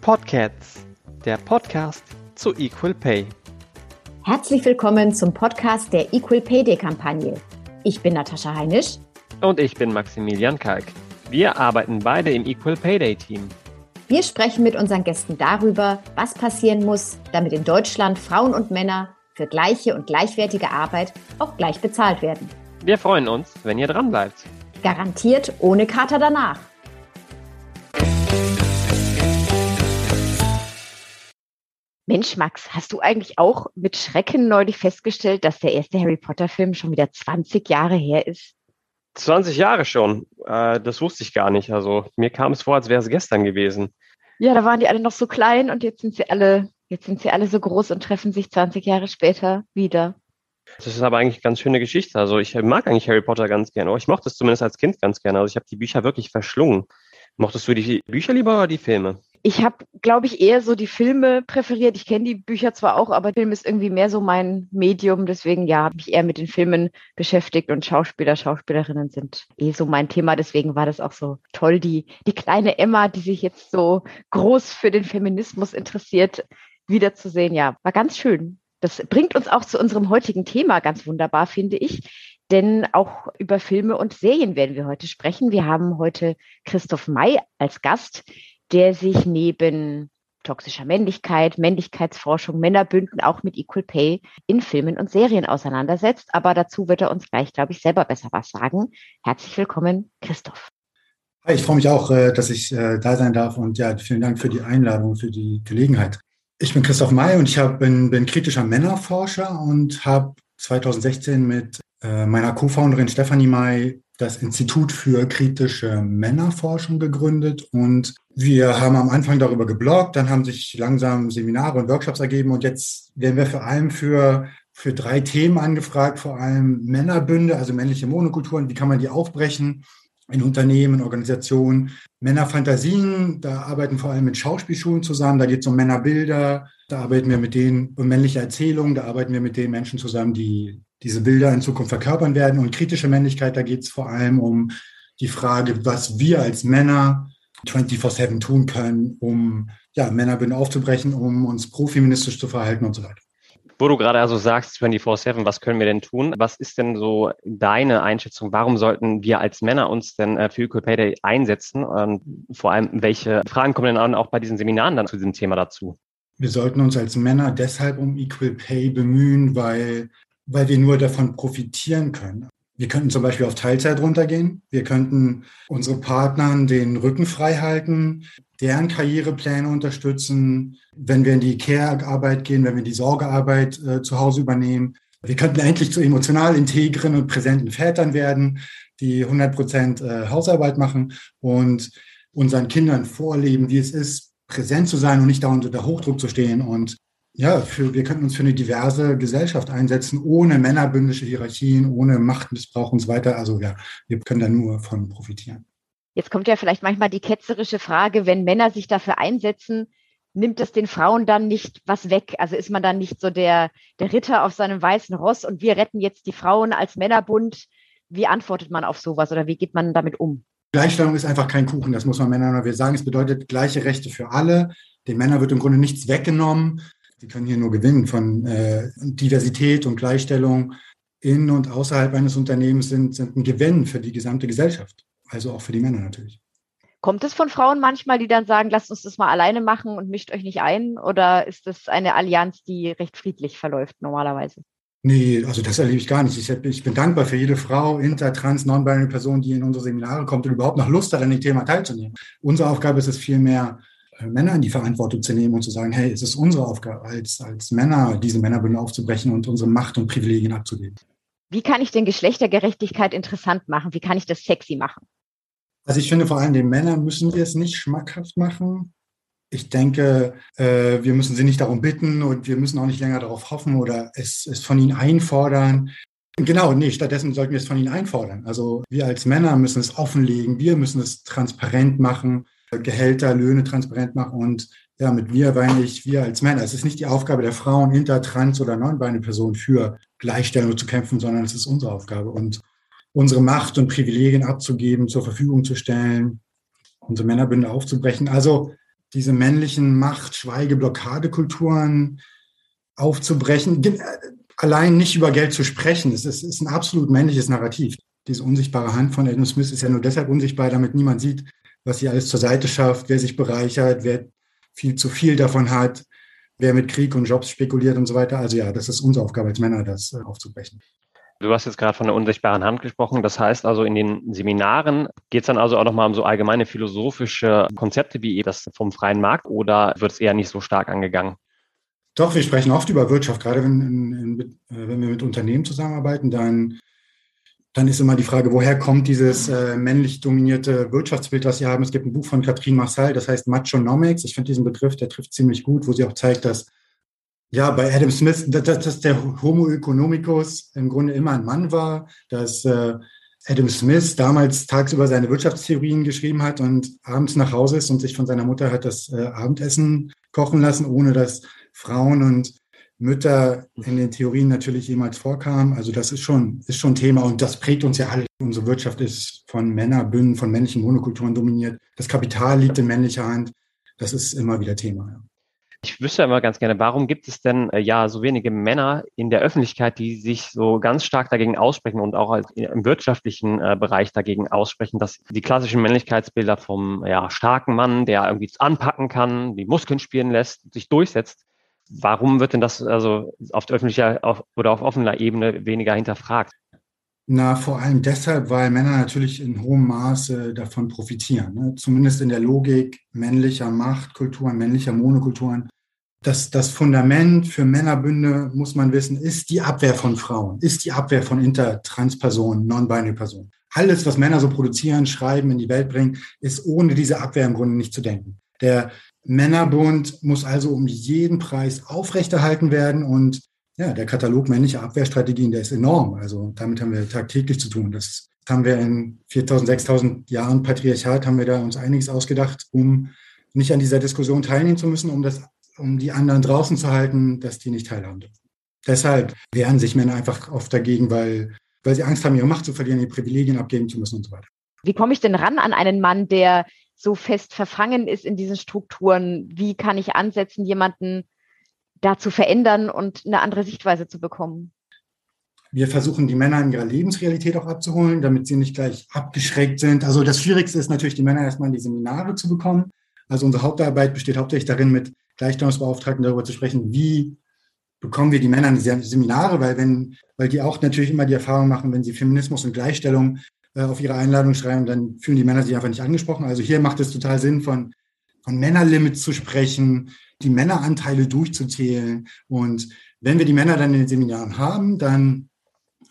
Podcasts, der Podcast zu Equal Pay. Herzlich willkommen zum Podcast der Equal Pay Day Kampagne. Ich bin Natascha Heinisch. Und ich bin Maximilian Kalk. Wir arbeiten beide im Equal Pay Day Team. Wir sprechen mit unseren Gästen darüber, was passieren muss, damit in Deutschland Frauen und Männer für gleiche und gleichwertige Arbeit auch gleich bezahlt werden. Wir freuen uns, wenn ihr dran bleibt. Garantiert ohne Kater danach. Mensch, Max, hast du eigentlich auch mit Schrecken neulich festgestellt, dass der erste Harry Potter-Film schon wieder 20 Jahre her ist? 20 Jahre schon. Äh, das wusste ich gar nicht. Also mir kam es vor, als wäre es gestern gewesen. Ja, da waren die alle noch so klein und jetzt sind sie alle Jetzt sind sie alle so groß und treffen sich 20 Jahre später wieder. Das ist aber eigentlich eine ganz schöne Geschichte. Also ich mag eigentlich Harry Potter ganz gerne. Ich mochte es zumindest als Kind ganz gerne. Also ich habe die Bücher wirklich verschlungen. Mochtest du die Bücher lieber oder die Filme? Ich habe, glaube ich, eher so die Filme präferiert. Ich kenne die Bücher zwar auch, aber Film ist irgendwie mehr so mein Medium. Deswegen ja, habe ich eher mit den Filmen beschäftigt und Schauspieler, Schauspielerinnen sind eh so mein Thema. Deswegen war das auch so toll, die, die kleine Emma, die sich jetzt so groß für den Feminismus interessiert, wiederzusehen. Ja, war ganz schön. Das bringt uns auch zu unserem heutigen Thema ganz wunderbar, finde ich. Denn auch über Filme und Serien werden wir heute sprechen. Wir haben heute Christoph May als Gast, der sich neben toxischer Männlichkeit, Männlichkeitsforschung, Männerbünden auch mit Equal Pay in Filmen und Serien auseinandersetzt. Aber dazu wird er uns gleich, glaube ich, selber besser was sagen. Herzlich willkommen, Christoph. Ich freue mich auch, äh, dass ich äh, da sein darf und ja, vielen Dank für die Einladung, für die Gelegenheit. Ich bin Christoph May und ich hab, bin, bin kritischer Männerforscher und habe 2016 mit äh, meiner Co-Founderin Stefanie May das Institut für kritische Männerforschung gegründet und wir haben am Anfang darüber gebloggt, dann haben sich langsam Seminare und Workshops ergeben und jetzt werden wir vor allem für, für drei Themen angefragt, vor allem Männerbünde, also männliche Monokulturen, wie kann man die aufbrechen in Unternehmen, Organisationen. Männerfantasien, da arbeiten vor allem mit Schauspielschulen zusammen, da geht es um Männerbilder, da arbeiten wir mit denen um männliche Erzählungen, da arbeiten wir mit den Menschen zusammen, die diese Bilder in Zukunft verkörpern werden. Und kritische Männlichkeit, da geht es vor allem um die Frage, was wir als Männer 24-7 tun können, um ja, Männerbünde aufzubrechen, um uns profeministisch zu verhalten und so weiter. Wo du gerade also sagst, 24-7, was können wir denn tun? Was ist denn so deine Einschätzung? Warum sollten wir als Männer uns denn äh, für Equal Pay Day einsetzen? Und vor allem, welche Fragen kommen denn auch bei diesen Seminaren dann zu diesem Thema dazu? Wir sollten uns als Männer deshalb um Equal Pay bemühen, weil, weil wir nur davon profitieren können. Wir könnten zum Beispiel auf Teilzeit runtergehen. Wir könnten unsere Partnern den Rücken frei halten deren Karrierepläne unterstützen, wenn wir in die Care-Arbeit gehen, wenn wir die Sorgearbeit äh, zu Hause übernehmen. Wir könnten endlich zu emotional integren und präsenten Vätern werden, die 100 Prozent äh, Hausarbeit machen und unseren Kindern vorleben, wie es ist, präsent zu sein und nicht da unter Hochdruck zu stehen. Und ja, für, wir könnten uns für eine diverse Gesellschaft einsetzen, ohne männerbündische Hierarchien, ohne Machtmissbrauch und so weiter. Also ja, wir können da nur von profitieren. Jetzt kommt ja vielleicht manchmal die ketzerische Frage, wenn Männer sich dafür einsetzen, nimmt es den Frauen dann nicht was weg? Also ist man dann nicht so der, der Ritter auf seinem weißen Ross und wir retten jetzt die Frauen als Männerbund? Wie antwortet man auf sowas oder wie geht man damit um? Gleichstellung ist einfach kein Kuchen, das muss man Männern. Wir sagen, es bedeutet gleiche Rechte für alle. Den Männern wird im Grunde nichts weggenommen. Sie können hier nur gewinnen von äh, Diversität und Gleichstellung in und außerhalb eines Unternehmens sind, sind ein Gewinn für die gesamte Gesellschaft also auch für die Männer natürlich. Kommt es von Frauen manchmal, die dann sagen, lasst uns das mal alleine machen und mischt euch nicht ein? Oder ist das eine Allianz, die recht friedlich verläuft normalerweise? Nee, also das erlebe ich gar nicht. Ich, ich bin dankbar für jede Frau, inter, trans, non-binary Person, die in unsere Seminare kommt und überhaupt noch Lust hat, an dem Thema teilzunehmen. Unsere Aufgabe ist es vielmehr, Männer in die Verantwortung zu nehmen und zu sagen, hey, es ist unsere Aufgabe als, als Männer, diese Männerbünde aufzubrechen und unsere Macht und Privilegien abzugeben. Wie kann ich denn Geschlechtergerechtigkeit interessant machen? Wie kann ich das sexy machen? Also ich finde vor allem den Männern müssen wir es nicht schmackhaft machen. Ich denke, äh, wir müssen sie nicht darum bitten und wir müssen auch nicht länger darauf hoffen oder es, es von ihnen einfordern. Genau, nee, stattdessen sollten wir es von ihnen einfordern. Also wir als Männer müssen es offenlegen, wir müssen es transparent machen, Gehälter, Löhne transparent machen und ja, mit wir meine ich wir als Männer. Es ist nicht die Aufgabe der Frauen, inter, trans oder non-binary Personen für Gleichstellung zu kämpfen, sondern es ist unsere Aufgabe und unsere Macht und Privilegien abzugeben, zur Verfügung zu stellen, unsere Männerbünde aufzubrechen. Also diese männlichen Macht-, Schweige-, Blockadekulturen aufzubrechen, allein nicht über Geld zu sprechen. Es ist, ist ein absolut männliches Narrativ. Diese unsichtbare Hand von Adam Smith ist ja nur deshalb unsichtbar, damit niemand sieht, was sie alles zur Seite schafft, wer sich bereichert, wer viel zu viel davon hat, wer mit Krieg und Jobs spekuliert und so weiter. Also ja, das ist unsere Aufgabe als Männer, das äh, aufzubrechen. Du hast jetzt gerade von der unsichtbaren Hand gesprochen. Das heißt also, in den Seminaren geht es dann also auch nochmal um so allgemeine philosophische Konzepte wie das vom freien Markt oder wird es eher nicht so stark angegangen? Doch, wir sprechen oft über Wirtschaft. Gerade wenn, äh, wenn wir mit Unternehmen zusammenarbeiten, dann, dann ist immer die Frage, woher kommt dieses äh, männlich dominierte Wirtschaftsbild, das Sie haben. Es gibt ein Buch von Katrin Marcel, das heißt Machonomics. Ich finde diesen Begriff, der trifft ziemlich gut, wo sie auch zeigt, dass ja, bei Adam Smith, dass, dass der Homo economicus im Grunde immer ein Mann war, dass äh, Adam Smith damals tagsüber seine Wirtschaftstheorien geschrieben hat und abends nach Hause ist und sich von seiner Mutter hat das äh, Abendessen kochen lassen, ohne dass Frauen und Mütter in den Theorien natürlich jemals vorkamen. Also das ist schon, ist schon Thema und das prägt uns ja alle. Unsere Wirtschaft ist von Männerbünden, von männlichen Monokulturen dominiert. Das Kapital liegt in männlicher Hand. Das ist immer wieder Thema. Ich wüsste immer ganz gerne, warum gibt es denn äh, ja so wenige Männer in der Öffentlichkeit, die sich so ganz stark dagegen aussprechen und auch im wirtschaftlichen äh, Bereich dagegen aussprechen, dass die klassischen Männlichkeitsbilder vom ja, starken Mann, der irgendwie anpacken kann, die Muskeln spielen lässt, sich durchsetzt. Warum wird denn das also auf der öffentlichen auf, oder auf offener Ebene weniger hinterfragt? Na, vor allem deshalb, weil Männer natürlich in hohem Maße davon profitieren. Ne? Zumindest in der Logik männlicher Machtkulturen, männlicher Monokulturen. Das, das Fundament für Männerbünde, muss man wissen, ist die Abwehr von Frauen, ist die Abwehr von Intertranspersonen, Non-Binary-Personen. Alles, was Männer so produzieren, schreiben, in die Welt bringen, ist ohne diese Abwehr im Grunde nicht zu denken. Der Männerbund muss also um jeden Preis aufrechterhalten werden und ja, der Katalog männlicher Abwehrstrategien, der ist enorm. Also damit haben wir tagtäglich zu tun. Das haben wir in 4000, 6000 Jahren Patriarchat, haben wir da uns einiges ausgedacht, um nicht an dieser Diskussion teilnehmen zu müssen, um das, um die anderen draußen zu halten, dass die nicht teilhaben dürfen. Deshalb wehren sich Männer einfach oft dagegen, weil, weil sie Angst haben, ihre Macht zu verlieren, ihre Privilegien abgeben zu müssen und so weiter. Wie komme ich denn ran an einen Mann, der so fest verfangen ist in diesen Strukturen? Wie kann ich ansetzen, jemanden da zu verändern und eine andere Sichtweise zu bekommen. Wir versuchen, die Männer in ihrer Lebensrealität auch abzuholen, damit sie nicht gleich abgeschreckt sind. Also das Schwierigste ist natürlich, die Männer erstmal in die Seminare zu bekommen. Also unsere Hauptarbeit besteht hauptsächlich darin, mit Gleichstellungsbeauftragten darüber zu sprechen, wie bekommen wir die Männer in die Seminare, weil wenn, weil die auch natürlich immer die Erfahrung machen, wenn sie Feminismus und Gleichstellung auf ihre Einladung schreiben, dann fühlen die Männer sich einfach nicht angesprochen. Also hier macht es total Sinn, von, von Männerlimits zu sprechen, die Männeranteile durchzuzählen. Und wenn wir die Männer dann in den Seminaren haben, dann,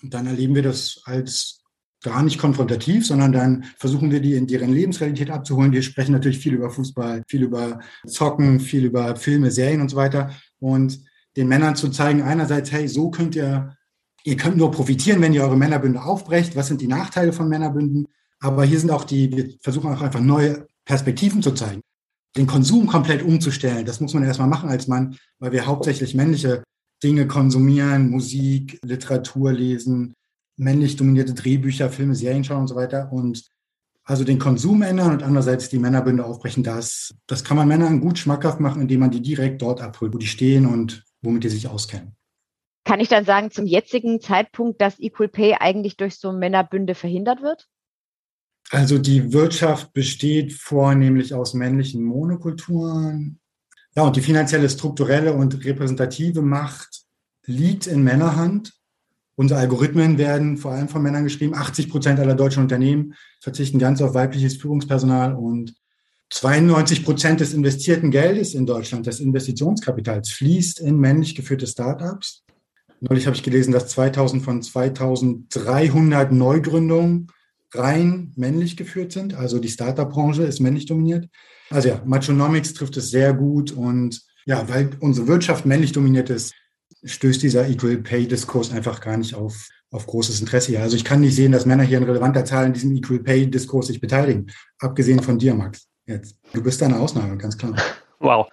dann erleben wir das als gar nicht konfrontativ, sondern dann versuchen wir die in deren Lebensrealität abzuholen. Wir sprechen natürlich viel über Fußball, viel über Zocken, viel über Filme, Serien und so weiter. Und den Männern zu zeigen, einerseits, hey, so könnt ihr, ihr könnt nur profitieren, wenn ihr eure Männerbünde aufbrecht. Was sind die Nachteile von Männerbünden? Aber hier sind auch die, wir versuchen auch einfach neue Perspektiven zu zeigen den Konsum komplett umzustellen. Das muss man erstmal machen als Mann, weil wir hauptsächlich männliche Dinge konsumieren, Musik, Literatur lesen, männlich dominierte Drehbücher, Filme, Serien schauen und so weiter. Und also den Konsum ändern und andererseits die Männerbünde aufbrechen, das, das kann man Männern gut schmackhaft machen, indem man die direkt dort abholt, wo die stehen und womit die sich auskennen. Kann ich dann sagen, zum jetzigen Zeitpunkt, dass Equal Pay eigentlich durch so Männerbünde verhindert wird? Also die Wirtschaft besteht vornehmlich aus männlichen Monokulturen. Ja, und die finanzielle, strukturelle und repräsentative Macht liegt in Männerhand. Unsere Algorithmen werden vor allem von Männern geschrieben. 80 Prozent aller deutschen Unternehmen verzichten ganz auf weibliches Führungspersonal und 92 Prozent des investierten Geldes in Deutschland, des Investitionskapitals, fließt in männlich geführte Startups. Neulich habe ich gelesen, dass 2000 von 2300 Neugründungen rein männlich geführt sind. Also die Startup-Branche ist männlich dominiert. Also ja, Machonomics trifft es sehr gut und ja, weil unsere Wirtschaft männlich dominiert ist, stößt dieser Equal Pay-Diskurs einfach gar nicht auf, auf großes Interesse hier. Also ich kann nicht sehen, dass Männer hier in relevanter Zahl in diesem Equal Pay-Diskurs sich beteiligen. Abgesehen von dir, Max. Jetzt. Du bist eine Ausnahme, ganz klar. Wow.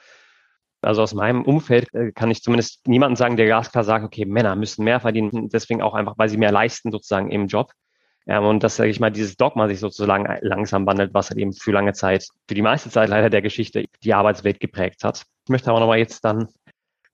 Also aus meinem Umfeld äh, kann ich zumindest niemanden sagen, der glasklar sagt, okay, Männer müssen mehr verdienen, deswegen auch einfach, weil sie mehr leisten sozusagen im Job. Ähm, und dass, sage ich mal, dieses Dogma sich sozusagen langsam wandelt, was halt eben für lange Zeit, für die meiste Zeit leider der Geschichte die Arbeitswelt geprägt hat. Ich möchte aber nochmal jetzt dann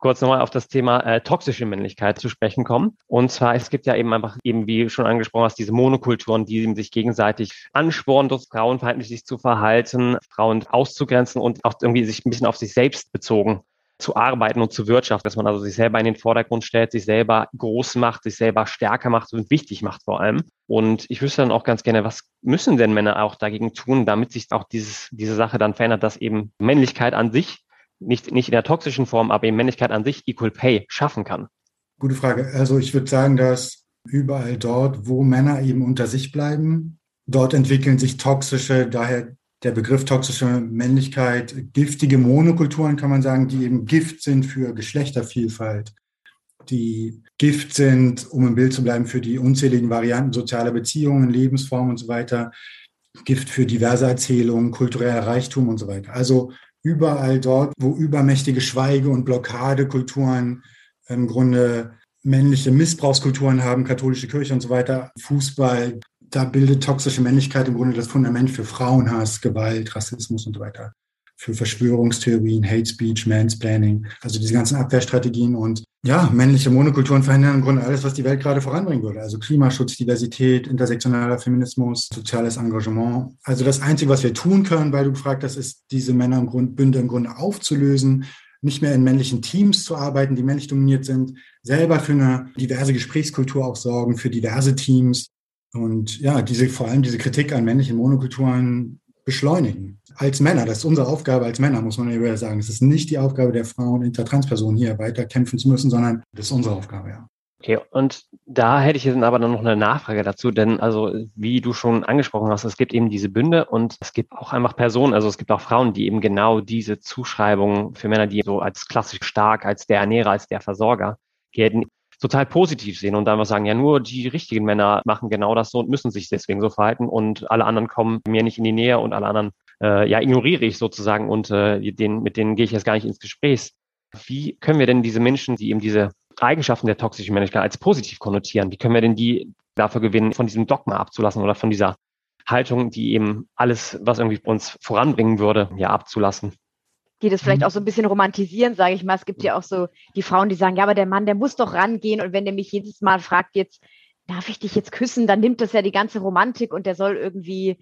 kurz nochmal auf das Thema äh, toxische Männlichkeit zu sprechen kommen. Und zwar, es gibt ja eben einfach, eben wie schon angesprochen hast, diese Monokulturen, die sich gegenseitig anspornen, durch frauenfeindlich sich zu verhalten, Frauen auszugrenzen und auch irgendwie sich ein bisschen auf sich selbst bezogen zu arbeiten und zu wirtschaften, dass man also sich selber in den Vordergrund stellt, sich selber groß macht, sich selber stärker macht und wichtig macht vor allem. Und ich wüsste dann auch ganz gerne, was müssen denn Männer auch dagegen tun, damit sich auch dieses, diese Sache dann verändert, dass eben Männlichkeit an sich, nicht, nicht in der toxischen Form, aber eben Männlichkeit an sich Equal Pay schaffen kann? Gute Frage. Also ich würde sagen, dass überall dort, wo Männer eben unter sich bleiben, dort entwickeln sich toxische, daher der Begriff toxische Männlichkeit, giftige Monokulturen kann man sagen, die eben Gift sind für Geschlechtervielfalt, die Gift sind, um im Bild zu bleiben, für die unzähligen Varianten sozialer Beziehungen, Lebensformen und so weiter, Gift für diverse Erzählungen, kultureller Reichtum und so weiter. Also überall dort, wo übermächtige Schweige- und Blockadekulturen im Grunde männliche Missbrauchskulturen haben, katholische Kirche und so weiter, Fußball, da bildet toxische Männlichkeit im Grunde das Fundament für Frauenhass, Gewalt, Rassismus und so weiter. Für Verschwörungstheorien, Hate Speech, Mansplaining, also diese ganzen Abwehrstrategien und ja, männliche Monokulturen verhindern im Grunde alles, was die Welt gerade voranbringen würde. Also Klimaschutz, Diversität, intersektionaler Feminismus, soziales Engagement. Also das Einzige, was wir tun können, weil du gefragt hast, ist, diese Männer im Grunde, Bünde im Grunde aufzulösen, nicht mehr in männlichen Teams zu arbeiten, die männlich dominiert sind, selber für eine diverse Gesprächskultur auch sorgen, für diverse Teams, und ja, diese, vor allem diese Kritik an männlichen Monokulturen beschleunigen. Als Männer, das ist unsere Aufgabe als Männer, muss man ja sagen. Es ist nicht die Aufgabe der Frauen, Intertranspersonen hier weiter kämpfen zu müssen, sondern das ist unsere Aufgabe, ja. Okay, und da hätte ich jetzt aber dann noch eine Nachfrage dazu, denn also wie du schon angesprochen hast, es gibt eben diese Bünde und es gibt auch einfach Personen, also es gibt auch Frauen, die eben genau diese Zuschreibung für Männer, die so als klassisch stark, als der Ernährer, als der Versorger gelten, total positiv sehen und dann mal sagen, ja, nur die richtigen Männer machen genau das so und müssen sich deswegen so verhalten und alle anderen kommen mir nicht in die Nähe und alle anderen äh, ja ignoriere ich sozusagen und äh, den, mit denen gehe ich jetzt gar nicht ins Gespräch. Wie können wir denn diese Menschen, die eben diese Eigenschaften der toxischen Männlichkeit als positiv konnotieren, wie können wir denn die dafür gewinnen, von diesem Dogma abzulassen oder von dieser Haltung, die eben alles, was irgendwie uns voranbringen würde, ja abzulassen? die das vielleicht mhm. auch so ein bisschen romantisieren, sage ich mal. Es gibt ja auch so die Frauen, die sagen, ja, aber der Mann, der muss doch rangehen und wenn der mich jedes Mal fragt, jetzt darf ich dich jetzt küssen, dann nimmt das ja die ganze Romantik und der soll irgendwie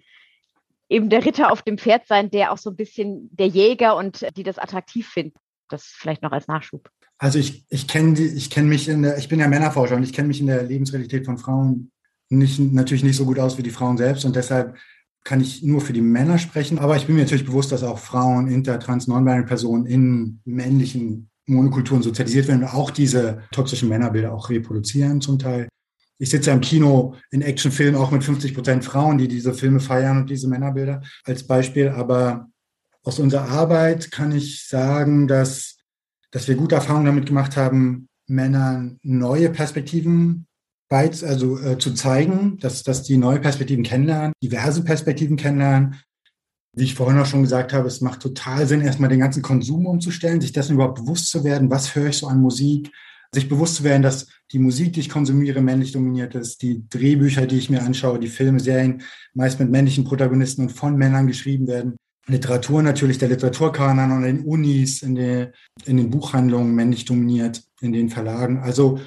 eben der Ritter auf dem Pferd sein, der auch so ein bisschen der Jäger und die das attraktiv finden. Das vielleicht noch als Nachschub. Also ich, ich kenne ich kenne mich in der, ich bin ja Männerforscher und ich kenne mich in der Lebensrealität von Frauen nicht, natürlich nicht so gut aus wie die Frauen selbst und deshalb kann ich nur für die Männer sprechen, aber ich bin mir natürlich bewusst, dass auch Frauen, inter, trans, non-binary Personen in männlichen Monokulturen sozialisiert werden und auch diese toxischen Männerbilder auch reproduzieren zum Teil. Ich sitze im Kino in Actionfilmen auch mit 50 Prozent Frauen, die diese Filme feiern und diese Männerbilder als Beispiel. Aber aus unserer Arbeit kann ich sagen, dass, dass wir gute Erfahrungen damit gemacht haben, Männern neue Perspektiven weit, also äh, zu zeigen, dass, dass die neue Perspektiven kennenlernen, diverse Perspektiven kennenlernen. Wie ich vorhin auch schon gesagt habe, es macht total Sinn, erstmal den ganzen Konsum umzustellen, sich dessen überhaupt bewusst zu werden, was höre ich so an Musik, sich bewusst zu werden, dass die Musik, die ich konsumiere, männlich dominiert ist, die Drehbücher, die ich mir anschaue, die Filme, Serien meist mit männlichen Protagonisten und von Männern geschrieben werden. Literatur natürlich, der Literaturkanon und in den Unis, in, der, in den Buchhandlungen männlich dominiert, in den Verlagen. Also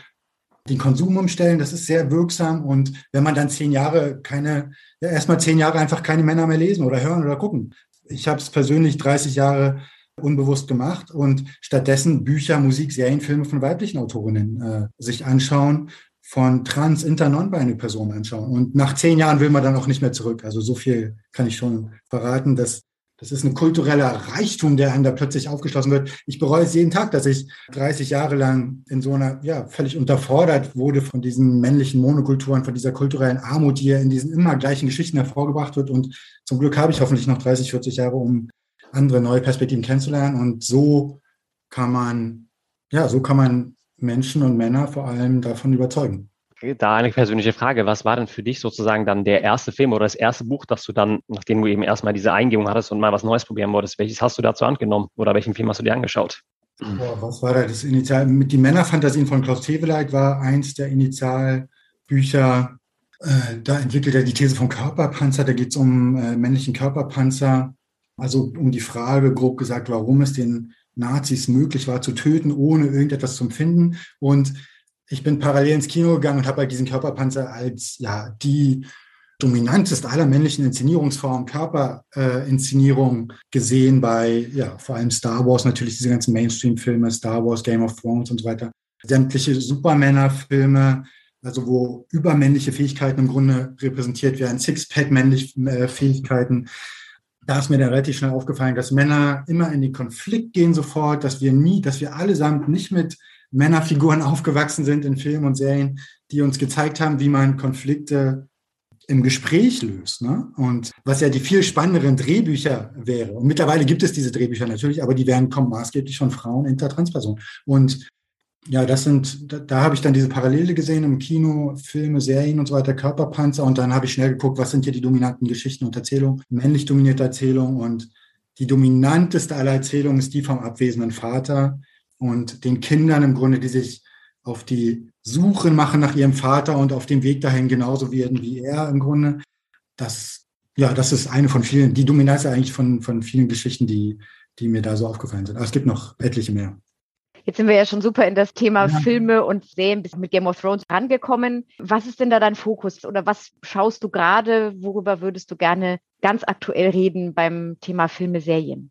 den Konsum umstellen, das ist sehr wirksam. Und wenn man dann zehn Jahre keine, ja, erstmal zehn Jahre einfach keine Männer mehr lesen oder hören oder gucken. Ich habe es persönlich 30 Jahre unbewusst gemacht und stattdessen Bücher, Musik, Serien, Filme von weiblichen Autorinnen äh, sich anschauen, von trans, inter, non-binary Personen anschauen. Und nach zehn Jahren will man dann auch nicht mehr zurück. Also so viel kann ich schon verraten, dass das ist ein kultureller Reichtum, der einem da plötzlich aufgeschlossen wird. Ich bereue es jeden Tag, dass ich 30 Jahre lang in so einer, ja, völlig unterfordert wurde von diesen männlichen Monokulturen, von dieser kulturellen Armut, die ja in diesen immer gleichen Geschichten hervorgebracht wird. Und zum Glück habe ich hoffentlich noch 30, 40 Jahre, um andere neue Perspektiven kennenzulernen. Und so kann man, ja, so kann man Menschen und Männer vor allem davon überzeugen da eine persönliche Frage. Was war denn für dich sozusagen dann der erste Film oder das erste Buch, das du dann, nachdem du eben erstmal diese Eingebung hattest und mal was Neues probieren wolltest, welches hast du da zur Hand genommen oder welchen Film hast du dir angeschaut? Boah, was war da das Initial? Mit die Männerfantasien von Klaus Teweleit war eins der Initialbücher. Äh, da entwickelt er die These vom Körperpanzer. Da geht es um äh, männlichen Körperpanzer. Also um die Frage, grob gesagt, warum es den Nazis möglich war zu töten, ohne irgendetwas zu empfinden. Und ich bin parallel ins Kino gegangen und habe halt diesen Körperpanzer als ja die dominanteste aller männlichen Inszenierungsformen, Körperinszenierung äh, gesehen bei, ja, vor allem Star Wars, natürlich diese ganzen Mainstream-Filme, Star Wars, Game of Thrones und so weiter. Sämtliche Supermänner-Filme, also wo übermännliche Fähigkeiten im Grunde repräsentiert werden, Sixpack-männliche äh, Fähigkeiten. Da ist mir dann relativ schnell aufgefallen, dass Männer immer in den Konflikt gehen sofort, dass wir nie, dass wir allesamt nicht mit Männerfiguren aufgewachsen sind in Filmen und Serien, die uns gezeigt haben, wie man Konflikte im Gespräch löst. Ne? Und was ja die viel spannenderen Drehbücher wäre. Und mittlerweile gibt es diese Drehbücher natürlich, aber die werden kommen maßgeblich von Frauen, Intertranspersonen. Und ja, das sind, da, da habe ich dann diese Parallele gesehen im Kino, Filme, Serien und so weiter, Körperpanzer. Und dann habe ich schnell geguckt, was sind hier die dominanten Geschichten und Erzählungen, männlich dominierte Erzählungen. Und die dominanteste aller Erzählungen ist die vom abwesenden Vater und den Kindern im Grunde, die sich auf die Suche machen nach ihrem Vater und auf dem Weg dahin genauso werden wie er im Grunde. Das, ja, das ist eine von vielen, die Dominanz eigentlich von, von vielen Geschichten, die, die mir da so aufgefallen sind. Aber es gibt noch etliche mehr. Jetzt sind wir ja schon super in das Thema ja. Filme und Serien bis mit Game of Thrones rangekommen. Was ist denn da dein Fokus oder was schaust du gerade? Worüber würdest du gerne ganz aktuell reden beim Thema Filme, Serien?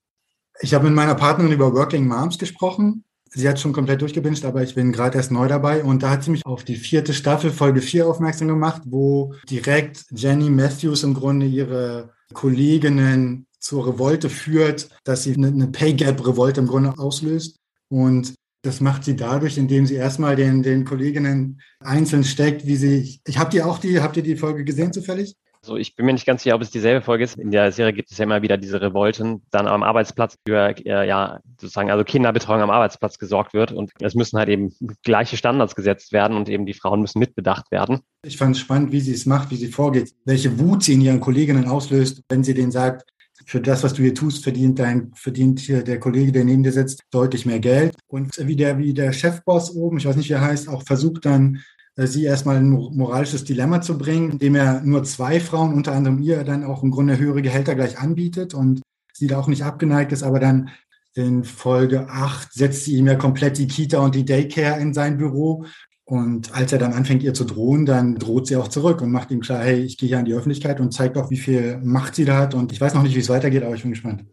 Ich habe mit meiner Partnerin über Working Moms gesprochen Sie hat schon komplett durchgebinged, aber ich bin gerade erst neu dabei. Und da hat sie mich auf die vierte Staffel, Folge 4 aufmerksam gemacht, wo direkt Jenny Matthews im Grunde ihre Kolleginnen zur Revolte führt, dass sie eine Pay Gap Revolte im Grunde auslöst. Und das macht sie dadurch, indem sie erstmal den, den Kolleginnen einzeln steckt, wie sie, ich habe die auch die, habt ihr die Folge gesehen zufällig? So, ich bin mir nicht ganz sicher, ob es dieselbe Folge ist. In der Serie gibt es ja immer wieder diese Revolten, dann am Arbeitsplatz für äh, ja sozusagen also Kinderbetreuung am Arbeitsplatz gesorgt wird und es müssen halt eben gleiche Standards gesetzt werden und eben die Frauen müssen mitbedacht werden. Ich fand es spannend, wie sie es macht, wie sie vorgeht, welche Wut sie in ihren Kolleginnen auslöst, wenn sie denen sagt, für das, was du hier tust, verdient dein, verdient hier der Kollege, der neben dir sitzt, deutlich mehr Geld. Und wie der, wie der Chefboss oben, ich weiß nicht, wie er heißt, auch versucht dann äh, sie erstmal ein moralisches Dilemma zu bringen, indem er nur zwei Frauen, unter anderem ihr, dann auch im Grunde höhere Gehälter gleich anbietet und sie da auch nicht abgeneigt ist, aber dann in Folge 8 setzt sie ihm ja komplett die Kita und die Daycare in sein Büro. Und als er dann anfängt, ihr zu drohen, dann droht sie auch zurück und macht ihm klar, hey, ich gehe hier an die Öffentlichkeit und zeigt auch, wie viel Macht sie da hat. Und ich weiß noch nicht, wie es weitergeht, aber ich bin gespannt.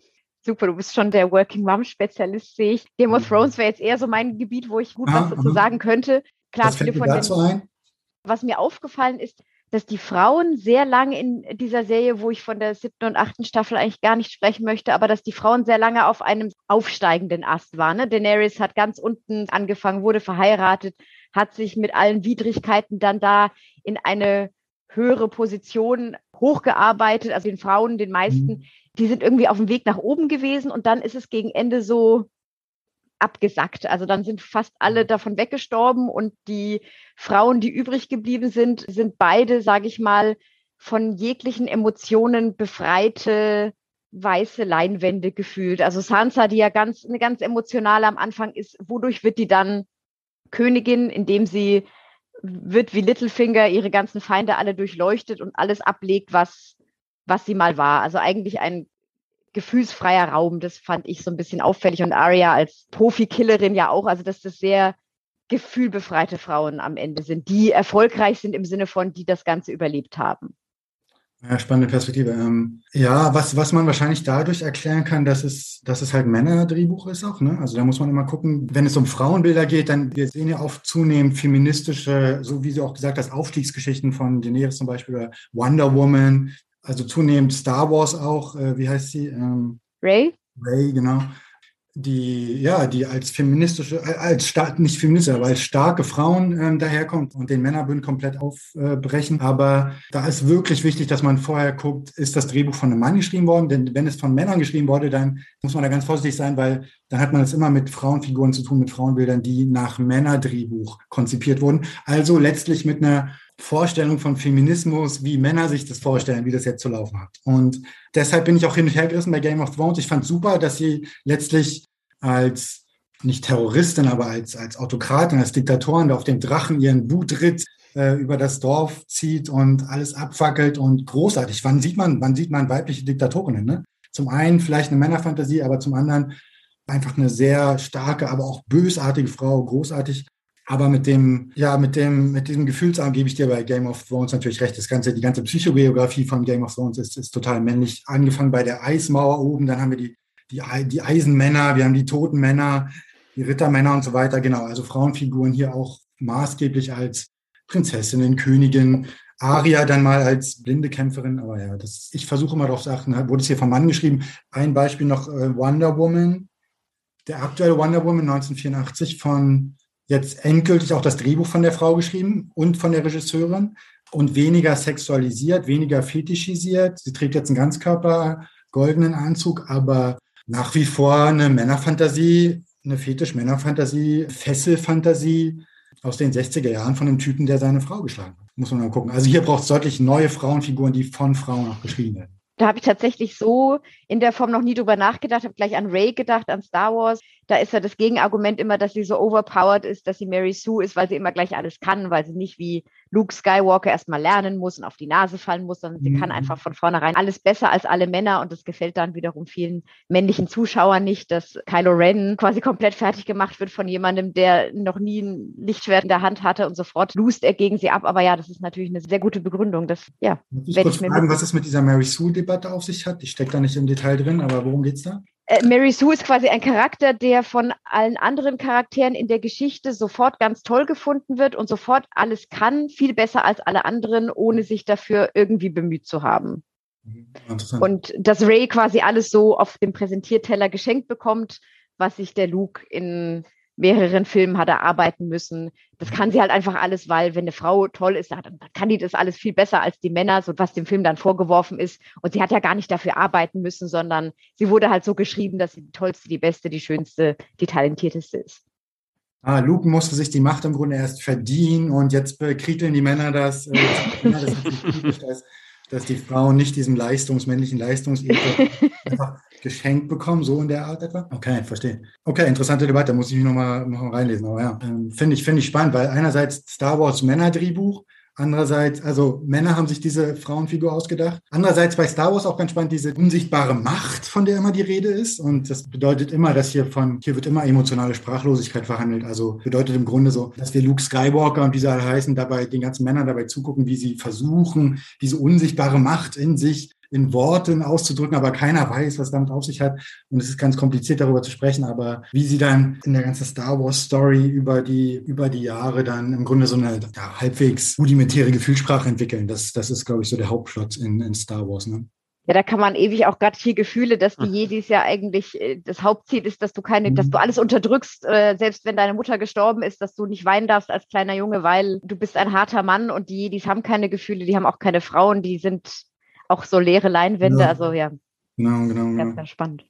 Super, du bist schon der Working Mom Spezialist, sehe ich. Game of. Thrones wäre jetzt eher so mein Gebiet, wo ich gut ah, was dazu sagen könnte. Klar, viele von dazu den, ein? Was mir aufgefallen ist, dass die Frauen sehr lange in dieser Serie, wo ich von der siebten und achten Staffel eigentlich gar nicht sprechen möchte, aber dass die Frauen sehr lange auf einem aufsteigenden Ast waren. Ne? Daenerys hat ganz unten angefangen, wurde verheiratet, hat sich mit allen Widrigkeiten dann da in eine höhere Position hochgearbeitet, also den Frauen, den meisten, mhm. die sind irgendwie auf dem Weg nach oben gewesen und dann ist es gegen Ende so abgesackt. Also dann sind fast alle mhm. davon weggestorben und die Frauen, die übrig geblieben sind, sind beide, sage ich mal, von jeglichen Emotionen befreite weiße Leinwände gefühlt. Also Sansa, die ja ganz eine ganz emotionale am Anfang ist, wodurch wird die dann Königin, indem sie wird wie Littlefinger ihre ganzen Feinde alle durchleuchtet und alles ablegt, was was sie mal war. Also eigentlich ein gefühlsfreier Raum. Das fand ich so ein bisschen auffällig. Und Arya als Profikillerin ja auch, also dass das sehr gefühlbefreite Frauen am Ende sind, die erfolgreich sind im Sinne von, die das Ganze überlebt haben. Ja, spannende Perspektive. Ähm, ja, was, was man wahrscheinlich dadurch erklären kann, dass es, dass es halt Männerdrehbuch ist auch. Ne? Also da muss man immer gucken, wenn es um Frauenbilder geht, dann wir sehen ja oft zunehmend feministische, so wie du auch gesagt hast, Aufstiegsgeschichten von Daenerys zum Beispiel oder Wonder Woman, also zunehmend Star Wars auch, äh, wie heißt sie? Ähm, Ray? Ray, genau. Die, ja, die als feministische, äh, als stark, nicht feministisch, aber als starke Frauen ähm, daherkommt und den Männerbünden komplett aufbrechen. Äh, aber da ist wirklich wichtig, dass man vorher guckt, ist das Drehbuch von einem Mann geschrieben worden? Denn wenn es von Männern geschrieben wurde, dann muss man da ganz vorsichtig sein, weil dann hat man es immer mit Frauenfiguren zu tun, mit Frauenbildern, die nach Männerdrehbuch konzipiert wurden. Also letztlich mit einer Vorstellung von Feminismus, wie Männer sich das vorstellen, wie das jetzt zu laufen hat. Und deshalb bin ich auch hin und her gerissen bei Game of Thrones. Ich fand super, dass sie letztlich als nicht Terroristin, aber als, als Autokratin, als Diktatorin, der auf dem Drachen ihren Wutritt äh, über das Dorf zieht und alles abfackelt und großartig. Wann sieht man, wann sieht man weibliche Diktatorinnen? Ne? Zum einen vielleicht eine Männerfantasie, aber zum anderen einfach eine sehr starke, aber auch bösartige Frau, großartig. Aber mit dem, ja, mit dem, mit diesem Gefühlsarm gebe ich dir bei Game of Thrones natürlich recht. Das ganze, die ganze Psychobiografie von Game of Thrones ist, ist total männlich. Angefangen bei der Eismauer oben, dann haben wir die, die, die Eisenmänner, wir haben die toten Männer, die Rittermänner und so weiter. Genau, also Frauenfiguren hier auch maßgeblich als Prinzessinnen, Königin, Aria dann mal als blinde Kämpferin. Aber ja, das, ich versuche immer darauf zu achten, wurde es hier vom Mann geschrieben. Ein Beispiel noch äh, Wonder Woman, der aktuelle Wonder Woman 1984 von jetzt endgültig auch das Drehbuch von der Frau geschrieben und von der Regisseurin und weniger sexualisiert, weniger fetischisiert. Sie trägt jetzt einen Ganzkörper goldenen Anzug, aber nach wie vor eine Männerfantasie, eine Fetisch-Männerfantasie, Fesselfantasie aus den 60er Jahren von einem Typen, der seine Frau geschlagen hat. Muss man mal gucken. Also hier braucht es deutlich neue Frauenfiguren, die von Frauen auch geschrieben werden. Da habe ich tatsächlich so in der Form noch nie drüber nachgedacht, habe gleich an Ray gedacht, an Star Wars. Da ist ja das Gegenargument immer, dass sie so overpowered ist, dass sie Mary Sue ist, weil sie immer gleich alles kann, weil sie nicht wie Luke Skywalker erstmal lernen muss und auf die Nase fallen muss, sondern sie mhm. kann einfach von vornherein alles besser als alle Männer und das gefällt dann wiederum vielen männlichen Zuschauern nicht, dass Kylo Ren quasi komplett fertig gemacht wird von jemandem, der noch nie ein Lichtschwert in der Hand hatte und sofort lust er gegen sie ab. Aber ja, das ist natürlich eine sehr gute Begründung. Das, ja, ich werde ich fragen, was es mit dieser Mary Sue-Debatte auf sich hat. Ich stecke da nicht im Detail drin, aber worum geht es da? Äh, Mary Sue ist quasi ein Charakter, der von allen anderen Charakteren in der Geschichte sofort ganz toll gefunden wird und sofort alles kann, viel besser als alle anderen, ohne sich dafür irgendwie bemüht zu haben. Mhm, und dass Ray quasi alles so auf dem Präsentierteller geschenkt bekommt, was sich der Luke in mehreren Filmen hat er arbeiten müssen. Das kann sie halt einfach alles, weil wenn eine Frau toll ist, dann kann die das alles viel besser als die Männer, so was dem Film dann vorgeworfen ist. Und sie hat ja gar nicht dafür arbeiten müssen, sondern sie wurde halt so geschrieben, dass sie die tollste, die beste, die schönste, die talentierteste ist. Ah, Luke musste sich die Macht im Grunde erst verdienen und jetzt bekrieteln die Männer das. Äh, das dass die Frauen nicht diesen Leistungs, männlichen Leistungsethos einfach geschenkt bekommen, so in der Art etwa? Okay, verstehe. Okay, interessante Debatte, da muss ich mich nochmal noch mal reinlesen. Aber ja, ähm, finde ich, finde ich spannend, weil einerseits Star Wars Männerdrehbuch, Andererseits, also Männer haben sich diese Frauenfigur ausgedacht. Andererseits bei Star Wars auch ganz spannend diese unsichtbare Macht, von der immer die Rede ist. Und das bedeutet immer, dass hier von, hier wird immer emotionale Sprachlosigkeit verhandelt. Also bedeutet im Grunde so, dass wir Luke Skywalker und wie sie alle heißen, dabei den ganzen Männern dabei zugucken, wie sie versuchen, diese unsichtbare Macht in sich in Worten auszudrücken, aber keiner weiß, was damit auf sich hat. Und es ist ganz kompliziert, darüber zu sprechen. Aber wie sie dann in der ganzen Star Wars Story über die, über die Jahre dann im Grunde so eine ja, halbwegs rudimentäre Gefühlssprache entwickeln, das, das ist, glaube ich, so der Hauptplot in, in Star Wars. Ne? Ja, da kann man ewig auch gerade viel Gefühle, dass die hm. Jedis ja eigentlich äh, das Hauptziel ist, dass du keine, dass du mhm. alles unterdrückst, äh, selbst wenn deine Mutter gestorben ist, dass du nicht weinen darfst als kleiner Junge, weil du bist ein harter Mann und die Jedis haben keine Gefühle, die haben auch keine Frauen, die sind auch so leere Leinwände. Ja. Also ja, genau, genau, ganz, genau. ganz spannend.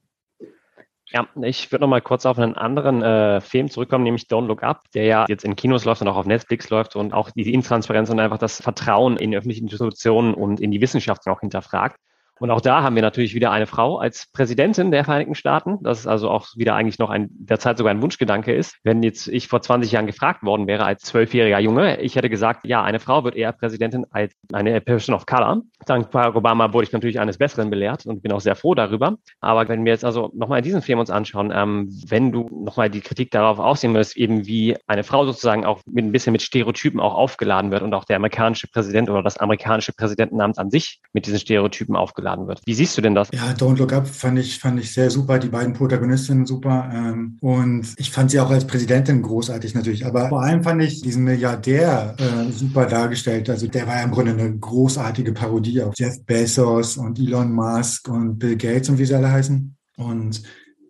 Ja, ich würde noch mal kurz auf einen anderen äh, Film zurückkommen, nämlich Don't Look Up, der ja jetzt in Kinos läuft und auch auf Netflix läuft und auch die Intransparenz und einfach das Vertrauen in öffentliche Institutionen und in die Wissenschaft auch hinterfragt. Und auch da haben wir natürlich wieder eine Frau als Präsidentin der Vereinigten Staaten. Das ist also auch wieder eigentlich noch ein, derzeit sogar ein Wunschgedanke ist. Wenn jetzt ich vor 20 Jahren gefragt worden wäre als zwölfjähriger Junge, ich hätte gesagt, ja, eine Frau wird eher Präsidentin als eine Person of Color. Dank Barack Obama wurde ich natürlich eines Besseren belehrt und bin auch sehr froh darüber. Aber wenn wir jetzt also nochmal diesen Film uns anschauen, ähm, wenn du nochmal die Kritik darauf aussehen willst, eben wie eine Frau sozusagen auch mit ein bisschen mit Stereotypen auch aufgeladen wird und auch der amerikanische Präsident oder das amerikanische Präsidentenamt an sich mit diesen Stereotypen aufgeladen eingeladen wird. Wie siehst du denn das? Ja, Don't Look Up fand ich, fand ich sehr super, die beiden Protagonistinnen super. Ähm, und ich fand sie auch als Präsidentin großartig natürlich. Aber vor allem fand ich diesen Milliardär äh, super dargestellt. Also der war ja im Grunde eine großartige Parodie auf Jeff Bezos und Elon Musk und Bill Gates und wie sie alle heißen. Und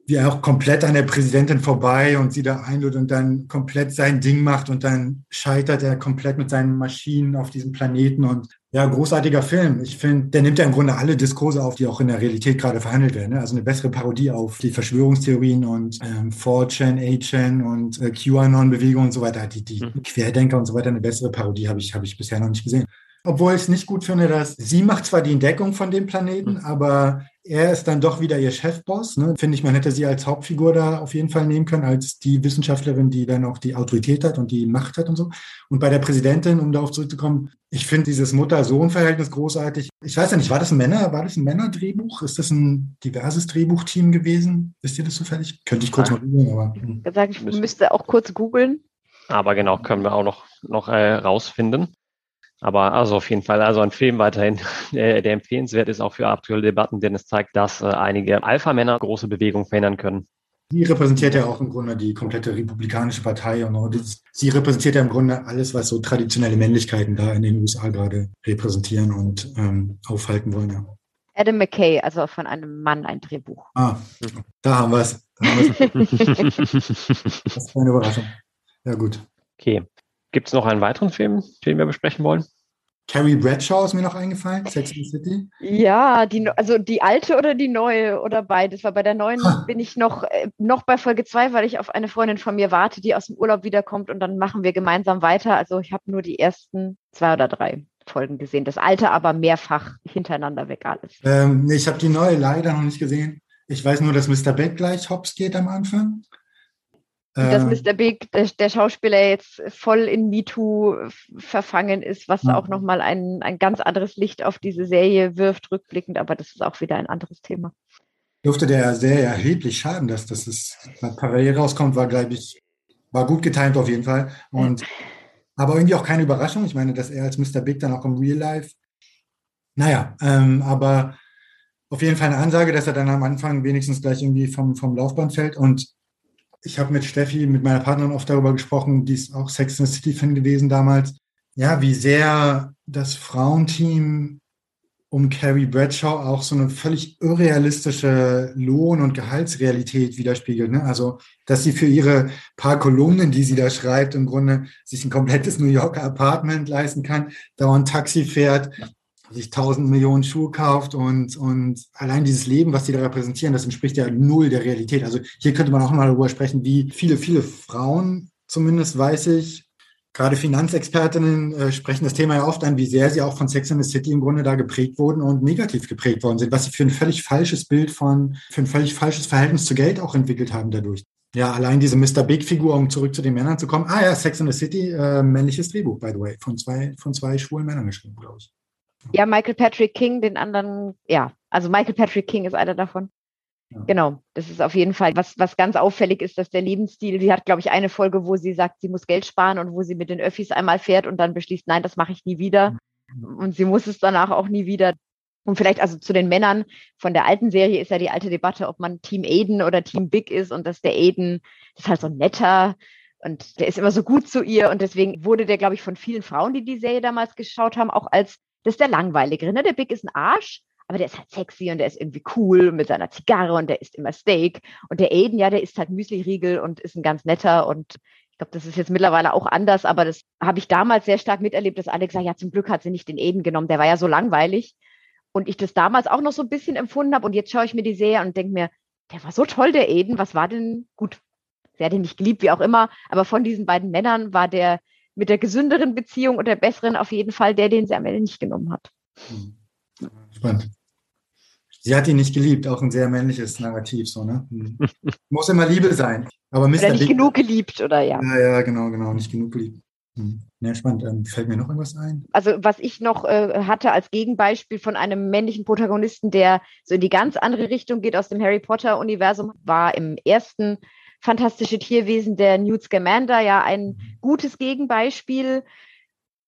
wie er auch komplett an der Präsidentin vorbei und sie da einlud und dann komplett sein Ding macht und dann scheitert er komplett mit seinen Maschinen auf diesem Planeten und ja, großartiger Film. Ich finde, der nimmt ja im Grunde alle Diskurse auf, die auch in der Realität gerade verhandelt werden. Ne? Also eine bessere Parodie auf die Verschwörungstheorien und ähm, 4chan, 8chan und äh, QAnon-Bewegung und so weiter. Die, die mhm. Querdenker und so weiter, eine bessere Parodie habe ich, hab ich bisher noch nicht gesehen. Obwohl ich es nicht gut finde, dass sie macht zwar die Entdeckung von dem Planeten, mhm. aber er ist dann doch wieder ihr Chefboss. Ne? Finde ich, man hätte sie als Hauptfigur da auf jeden Fall nehmen können, als die Wissenschaftlerin, die dann auch die Autorität hat und die Macht hat und so. Und bei der Präsidentin, um darauf zurückzukommen, ich finde dieses Mutter-Sohn-Verhältnis großartig. Ich weiß ja nicht, war das ein Männer, war das ein Männerdrehbuch? Ist das ein diverses Drehbuchteam gewesen? Wisst ihr das zufällig? Könnte ich kurz mal googeln, aber. Hm. Gesagt, ich müsste auch kurz googeln. Aber genau, können wir auch noch, noch äh, rausfinden. Aber also auf jeden Fall, also ein Film weiterhin, äh, der empfehlenswert ist auch für aktuelle Debatten, denn es zeigt, dass äh, einige Alpha-Männer große Bewegungen verändern können. Sie repräsentiert ja auch im Grunde die komplette republikanische Partei und sie repräsentiert ja im Grunde alles, was so traditionelle Männlichkeiten da in den USA gerade repräsentieren und ähm, aufhalten wollen. Ja. Adam McKay, also von einem Mann ein Drehbuch. Ah, da haben wir es. das ist eine Überraschung. Ja, gut. Okay. Gibt es noch einen weiteren Film, den wir besprechen wollen? Carrie Bradshaw ist mir noch eingefallen, Sex and the City. Ja, die, also die alte oder die neue oder beides. Weil bei der neuen ha. bin ich noch, äh, noch bei Folge 2, weil ich auf eine Freundin von mir warte, die aus dem Urlaub wiederkommt und dann machen wir gemeinsam weiter. Also ich habe nur die ersten zwei oder drei Folgen gesehen. Das alte aber mehrfach hintereinander weg alles. Ähm, nee, ich habe die neue leider noch nicht gesehen. Ich weiß nur, dass Mr. Beck gleich hops geht am Anfang. Dass ähm. Mr. Big, der, der, Schauspieler, jetzt voll in MeToo verfangen ist, was ja. auch nochmal ein, ein ganz anderes Licht auf diese Serie wirft, rückblickend, aber das ist auch wieder ein anderes Thema. Durfte der Serie erheblich schaden, dass das parallel rauskommt, war, glaube ich, war gut getimt auf jeden Fall. Und, aber irgendwie auch keine Überraschung. Ich meine, dass er als Mr. Big dann auch im Real Life, naja, ähm, aber auf jeden Fall eine Ansage, dass er dann am Anfang wenigstens gleich irgendwie vom, vom Laufband fällt. Und ich habe mit Steffi, mit meiner Partnerin oft darüber gesprochen, die ist auch Sex in the City-Fan gewesen damals. Ja, wie sehr das Frauenteam um Carrie Bradshaw auch so eine völlig irrealistische Lohn- und Gehaltsrealität widerspiegelt. Ne? Also, dass sie für ihre paar Kolumnen, die sie da schreibt, im Grunde sich ein komplettes New Yorker Apartment leisten kann, dauernd Taxi fährt, sich tausend Millionen Schuhe kauft und, und allein dieses Leben, was die da repräsentieren, das entspricht ja null der Realität. Also hier könnte man auch mal darüber sprechen, wie viele, viele Frauen, zumindest weiß ich, gerade Finanzexpertinnen äh, sprechen das Thema ja oft an, wie sehr sie auch von Sex in the City im Grunde da geprägt wurden und negativ geprägt worden sind, was sie für ein völlig falsches Bild von, für ein völlig falsches Verhältnis zu Geld auch entwickelt haben dadurch. Ja, allein diese Mr. Big-Figur, um zurück zu den Männern zu kommen. Ah ja, Sex in the City, äh, männliches Drehbuch, by the way, von zwei, von zwei schwulen Männern geschrieben, glaube ich. Ja, Michael Patrick King, den anderen, ja, also Michael Patrick King ist einer davon. Ja. Genau, das ist auf jeden Fall, was, was ganz auffällig ist, dass der Lebensstil, sie hat, glaube ich, eine Folge, wo sie sagt, sie muss Geld sparen und wo sie mit den Öffis einmal fährt und dann beschließt, nein, das mache ich nie wieder. Und sie muss es danach auch nie wieder. Und vielleicht also zu den Männern von der alten Serie ist ja die alte Debatte, ob man Team Aiden oder Team Big ist und dass der Aiden ist halt so netter und der ist immer so gut zu ihr und deswegen wurde der, glaube ich, von vielen Frauen, die die Serie damals geschaut haben, auch als das ist der langweiligere. Ne? Der Big ist ein Arsch, aber der ist halt sexy und der ist irgendwie cool mit seiner Zigarre und der isst immer Steak. Und der Aiden, ja, der isst halt Müsli-Riegel und ist ein ganz netter und ich glaube, das ist jetzt mittlerweile auch anders, aber das habe ich damals sehr stark miterlebt, dass Alex sagt, ja, zum Glück hat sie nicht den Aiden genommen, der war ja so langweilig. Und ich das damals auch noch so ein bisschen empfunden habe und jetzt schaue ich mir die Serie und denke mir, der war so toll, der Aiden, was war denn gut? Sie hat ihn nicht geliebt, wie auch immer, aber von diesen beiden Männern war der mit der gesünderen Beziehung und der besseren auf jeden Fall der, den sie am Ende nicht genommen hat. Spannend. Sie hat ihn nicht geliebt, auch ein sehr männliches Narrativ, so, ne? Hm. Muss immer Liebe sein. Aber Mr. Oder nicht Big, genug geliebt, oder ja? Ja, ja, genau, genau, nicht genug geliebt. Hm. Ja, spannend. Ähm, fällt mir noch irgendwas ein? Also, was ich noch äh, hatte als Gegenbeispiel von einem männlichen Protagonisten, der so in die ganz andere Richtung geht aus dem Harry Potter-Universum, war im ersten fantastische Tierwesen der Newt Scamander ja ein gutes Gegenbeispiel.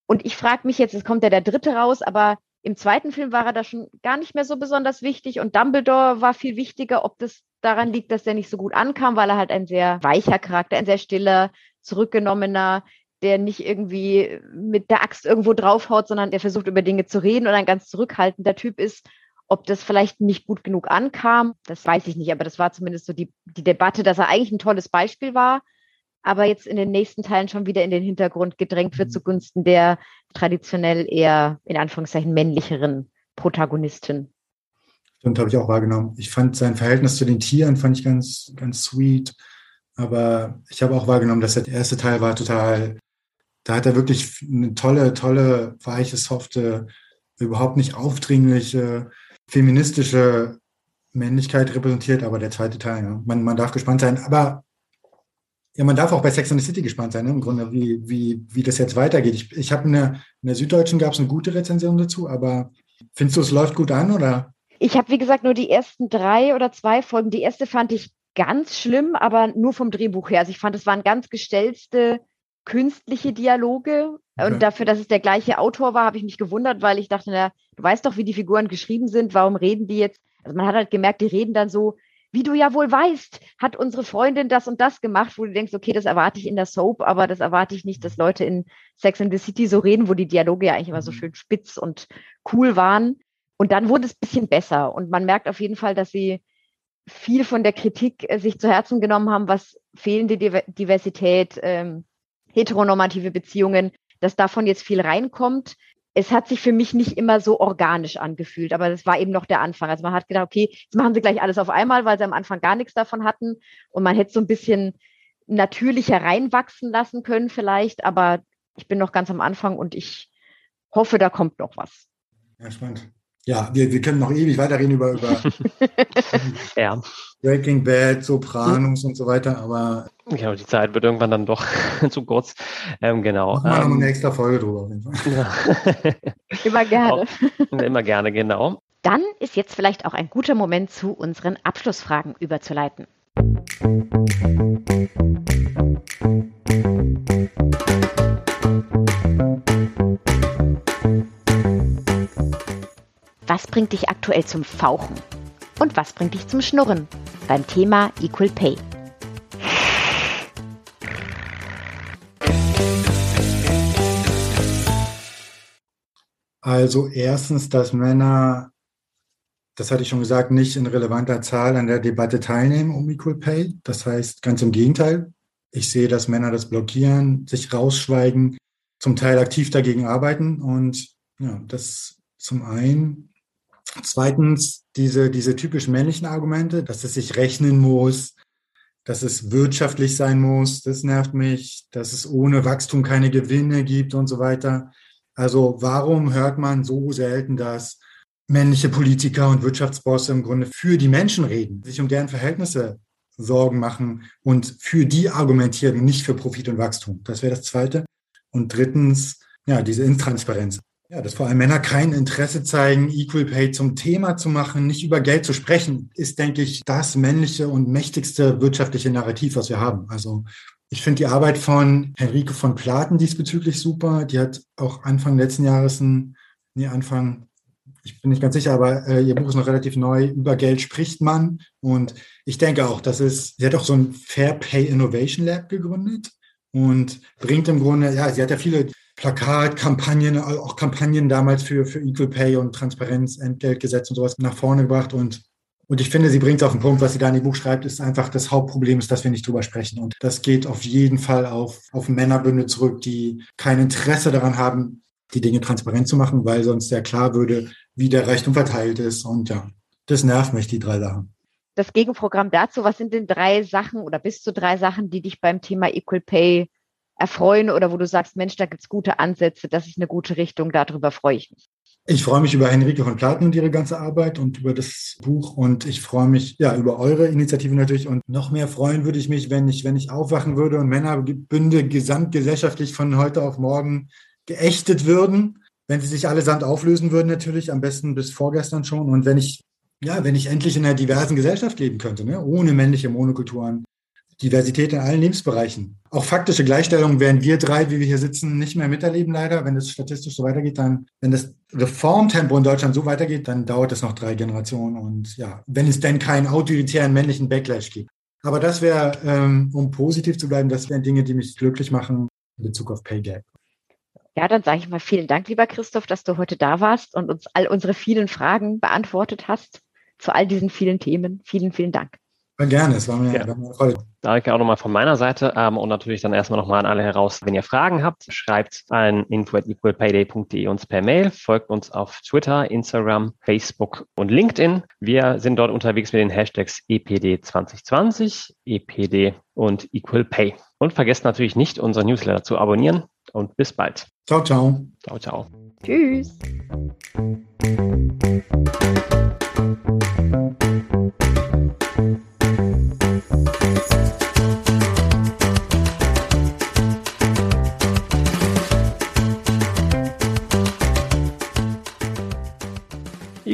Und ich frage mich jetzt, es kommt ja der dritte raus, aber im zweiten Film war er da schon gar nicht mehr so besonders wichtig und Dumbledore war viel wichtiger, ob das daran liegt, dass er nicht so gut ankam, weil er halt ein sehr weicher Charakter, ein sehr stiller, zurückgenommener, der nicht irgendwie mit der Axt irgendwo draufhaut, sondern der versucht über Dinge zu reden und ein ganz zurückhaltender Typ ist. Ob das vielleicht nicht gut genug ankam, das weiß ich nicht, aber das war zumindest so die, die Debatte, dass er eigentlich ein tolles Beispiel war, aber jetzt in den nächsten Teilen schon wieder in den Hintergrund gedrängt wird mhm. zugunsten der traditionell eher in Anführungszeichen männlicheren Protagonisten. Stimmt, habe ich auch wahrgenommen. Ich fand sein Verhältnis zu den Tieren fand ich ganz, ganz sweet. Aber ich habe auch wahrgenommen, dass der erste Teil war total, da hat er wirklich eine tolle, tolle, weiche, softe, überhaupt nicht aufdringliche feministische Männlichkeit repräsentiert, aber der zweite Teil, ja. man, man darf gespannt sein. Aber ja, man darf auch bei Sex and the City gespannt sein, ne? im Grunde, wie, wie, wie das jetzt weitergeht. Ich, ich habe in, in der Süddeutschen gab es eine gute Rezension dazu, aber findest du, es läuft gut an oder? Ich habe, wie gesagt, nur die ersten drei oder zwei Folgen. Die erste fand ich ganz schlimm, aber nur vom Drehbuch her. Also ich fand, es waren ganz gestellte künstliche Dialoge. Okay. Und dafür, dass es der gleiche Autor war, habe ich mich gewundert, weil ich dachte, na, du weißt doch, wie die Figuren geschrieben sind, warum reden die jetzt? Also man hat halt gemerkt, die reden dann so, wie du ja wohl weißt, hat unsere Freundin das und das gemacht, wo du denkst, okay, das erwarte ich in der Soap, aber das erwarte ich nicht, dass Leute in Sex and the City so reden, wo die Dialoge ja eigentlich immer so mhm. schön spitz und cool waren. Und dann wurde es ein bisschen besser. Und man merkt auf jeden Fall, dass sie viel von der Kritik äh, sich zu Herzen genommen haben, was fehlende Diversität, ähm, heteronormative Beziehungen, dass davon jetzt viel reinkommt. Es hat sich für mich nicht immer so organisch angefühlt, aber das war eben noch der Anfang. Also man hat gedacht, okay, jetzt machen sie gleich alles auf einmal, weil sie am Anfang gar nichts davon hatten und man hätte so ein bisschen natürlicher reinwachsen lassen können vielleicht, aber ich bin noch ganz am Anfang und ich hoffe, da kommt noch was. Ja, spannend. Ja, wir, wir können noch ewig weiterreden über, über ja. Breaking Bad, Sopranos und so weiter, aber. Ja, die Zeit wird irgendwann dann doch zu kurz. Ähm, genau. Machen wir ähm, noch eine extra Folge drüber auf jeden Fall. immer gerne. Auch, immer gerne, genau. Dann ist jetzt vielleicht auch ein guter Moment, zu unseren Abschlussfragen überzuleiten. Was bringt dich aktuell zum Fauchen? Und was bringt dich zum Schnurren? Beim Thema Equal Pay. Also erstens, dass Männer, das hatte ich schon gesagt, nicht in relevanter Zahl an der Debatte teilnehmen um Equal Pay. Das heißt, ganz im Gegenteil. Ich sehe, dass Männer das blockieren, sich rausschweigen, zum Teil aktiv dagegen arbeiten. Und ja, das zum einen. Zweitens, diese, diese typisch männlichen Argumente, dass es sich rechnen muss, dass es wirtschaftlich sein muss, das nervt mich, dass es ohne Wachstum keine Gewinne gibt und so weiter. Also warum hört man so selten, dass männliche Politiker und Wirtschaftsbosse im Grunde für die Menschen reden, sich um deren Verhältnisse Sorgen machen und für die argumentieren, nicht für Profit und Wachstum. Das wäre das Zweite. Und drittens, ja, diese Intransparenz. Ja, dass vor allem Männer kein Interesse zeigen, Equal Pay zum Thema zu machen, nicht über Geld zu sprechen, ist, denke ich, das männliche und mächtigste wirtschaftliche Narrativ, was wir haben. Also ich finde die Arbeit von Henrike von Platen diesbezüglich super. Die hat auch Anfang letzten Jahres ein, nee, Anfang, ich bin nicht ganz sicher, aber äh, ihr Buch ist noch relativ neu. Über Geld spricht man. Und ich denke auch, das ist, sie hat auch so ein Fair Pay Innovation Lab gegründet und bringt im Grunde, ja, sie hat ja viele Plakatkampagnen, auch Kampagnen damals für, für Equal Pay und Transparenz, Entgeltgesetz und sowas nach vorne gebracht. Und, und ich finde, sie bringt es auf den Punkt, was sie da in dem Buch schreibt, ist einfach das Hauptproblem ist, dass wir nicht drüber sprechen. Und das geht auf jeden Fall auf, auf Männerbünde zurück, die kein Interesse daran haben, die Dinge transparent zu machen, weil sonst sehr klar würde, wie der Reichtum verteilt ist. Und ja, das nervt mich, die drei Sachen. Das Gegenprogramm dazu, was sind denn drei Sachen oder bis zu drei Sachen, die dich beim Thema Equal Pay erfreuen oder wo du sagst, Mensch, da gibt es gute Ansätze, das ist eine gute Richtung, darüber freue ich mich. Ich freue mich über Henrike von Platen und ihre ganze Arbeit und über das Buch und ich freue mich ja über eure Initiative natürlich und noch mehr freuen würde ich mich, wenn ich wenn ich aufwachen würde und Männerbünde gesamtgesellschaftlich von heute auf morgen geächtet würden, wenn sie sich allesamt auflösen würden natürlich, am besten bis vorgestern schon und wenn ich ja, wenn ich endlich in einer diversen Gesellschaft leben könnte, ne? ohne männliche Monokulturen, Diversität in allen Lebensbereichen. Auch faktische Gleichstellung werden wir drei, wie wir hier sitzen, nicht mehr miterleben, leider. Wenn es statistisch so weitergeht, dann, wenn das Reformtempo in Deutschland so weitergeht, dann dauert es noch drei Generationen. Und ja, wenn es denn keinen autoritären männlichen Backlash gibt. Aber das wäre, ähm, um positiv zu bleiben, das wären Dinge, die mich glücklich machen in Bezug auf Pay Gap. Ja, dann sage ich mal vielen Dank, lieber Christoph, dass du heute da warst und uns all unsere vielen Fragen beantwortet hast zu all diesen vielen Themen. Vielen, vielen Dank. Gerne, es war mir, ja. eine Freude. Danke auch nochmal von meiner Seite ähm, und natürlich dann erstmal nochmal an alle heraus, wenn ihr Fragen habt, schreibt an info at equalpayday.de uns per Mail, folgt uns auf Twitter, Instagram, Facebook und LinkedIn. Wir sind dort unterwegs mit den Hashtags EPD2020, EPD und Equal Pay. Und vergesst natürlich nicht, unseren Newsletter zu abonnieren und bis bald. Ciao, ciao. Ciao, ciao. Tschüss.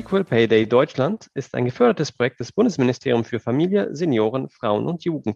Equal Pay Day Deutschland ist ein gefördertes Projekt des Bundesministeriums für Familie, Senioren, Frauen und Jugend.